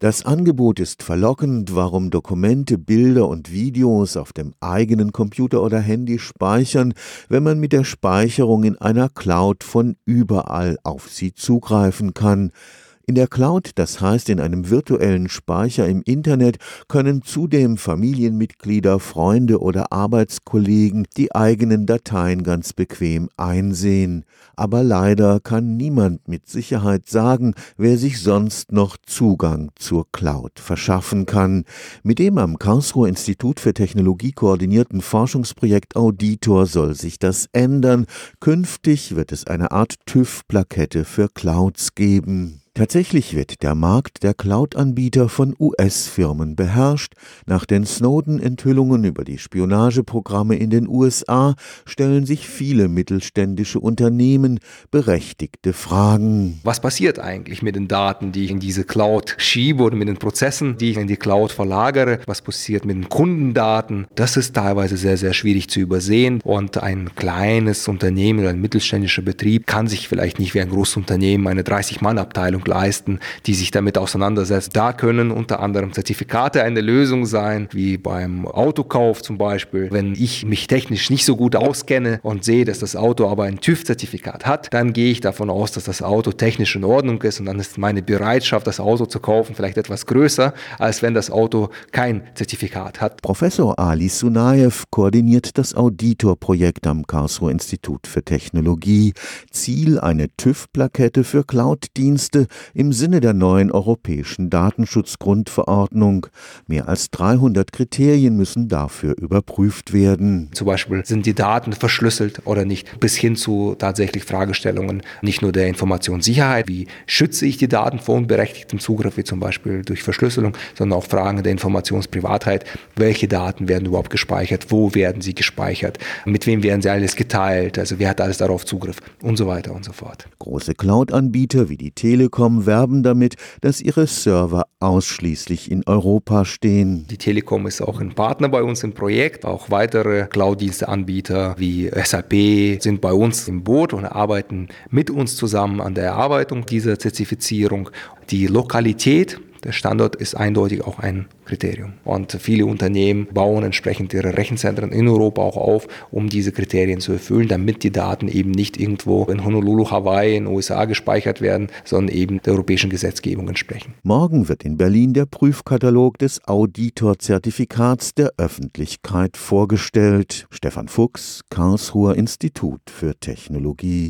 Das Angebot ist verlockend, warum Dokumente, Bilder und Videos auf dem eigenen Computer oder Handy speichern, wenn man mit der Speicherung in einer Cloud von überall auf sie zugreifen kann. In der Cloud, das heißt in einem virtuellen Speicher im Internet, können zudem Familienmitglieder, Freunde oder Arbeitskollegen die eigenen Dateien ganz bequem einsehen. Aber leider kann niemand mit Sicherheit sagen, wer sich sonst noch Zugang zur Cloud verschaffen kann. Mit dem am Karlsruher Institut für Technologie koordinierten Forschungsprojekt Auditor soll sich das ändern. Künftig wird es eine Art TÜV-Plakette für Clouds geben. Tatsächlich wird der Markt der Cloud-Anbieter von US-Firmen beherrscht. Nach den Snowden-Enthüllungen über die Spionageprogramme in den USA stellen sich viele mittelständische Unternehmen berechtigte Fragen. Was passiert eigentlich mit den Daten, die ich in diese Cloud schiebe oder mit den Prozessen, die ich in die Cloud verlagere? Was passiert mit den Kundendaten? Das ist teilweise sehr, sehr schwierig zu übersehen und ein kleines Unternehmen oder ein mittelständischer Betrieb kann sich vielleicht nicht wie ein großes Unternehmen eine 30-Mann-Abteilung leisten, die sich damit auseinandersetzen. Da können unter anderem Zertifikate eine Lösung sein, wie beim Autokauf zum Beispiel. Wenn ich mich technisch nicht so gut auskenne und sehe, dass das Auto aber ein TÜV-Zertifikat hat, dann gehe ich davon aus, dass das Auto technisch in Ordnung ist und dann ist meine Bereitschaft, das Auto zu kaufen, vielleicht etwas größer, als wenn das Auto kein Zertifikat hat. Professor Ali Sunayev koordiniert das Auditor-Projekt am Karlsruher Institut für Technologie. Ziel eine TÜV-Plakette für Cloud-Dienste, im Sinne der neuen europäischen Datenschutzgrundverordnung. Mehr als 300 Kriterien müssen dafür überprüft werden. Zum Beispiel sind die Daten verschlüsselt oder nicht, bis hin zu tatsächlich Fragestellungen nicht nur der Informationssicherheit, wie schütze ich die Daten vor unberechtigtem Zugriff, wie zum Beispiel durch Verschlüsselung, sondern auch Fragen der Informationsprivatheit. Welche Daten werden überhaupt gespeichert? Wo werden sie gespeichert? Mit wem werden sie alles geteilt? Also wer hat alles darauf Zugriff? Und so weiter und so fort. Große Cloud-Anbieter wie die Telekom Telekom werben damit, dass ihre Server ausschließlich in Europa stehen. Die Telekom ist auch ein Partner bei uns im Projekt. Auch weitere Cloud-Dienste-Anbieter wie SAP sind bei uns im Boot und arbeiten mit uns zusammen an der Erarbeitung dieser Zertifizierung. Die Lokalität der Standort ist eindeutig auch ein Kriterium. Und viele Unternehmen bauen entsprechend ihre Rechenzentren in Europa auch auf, um diese Kriterien zu erfüllen, damit die Daten eben nicht irgendwo in Honolulu, Hawaii, in den USA gespeichert werden, sondern eben der europäischen Gesetzgebung entsprechen. Morgen wird in Berlin der Prüfkatalog des Auditor-Zertifikats der Öffentlichkeit vorgestellt. Stefan Fuchs, Karlsruher Institut für Technologie.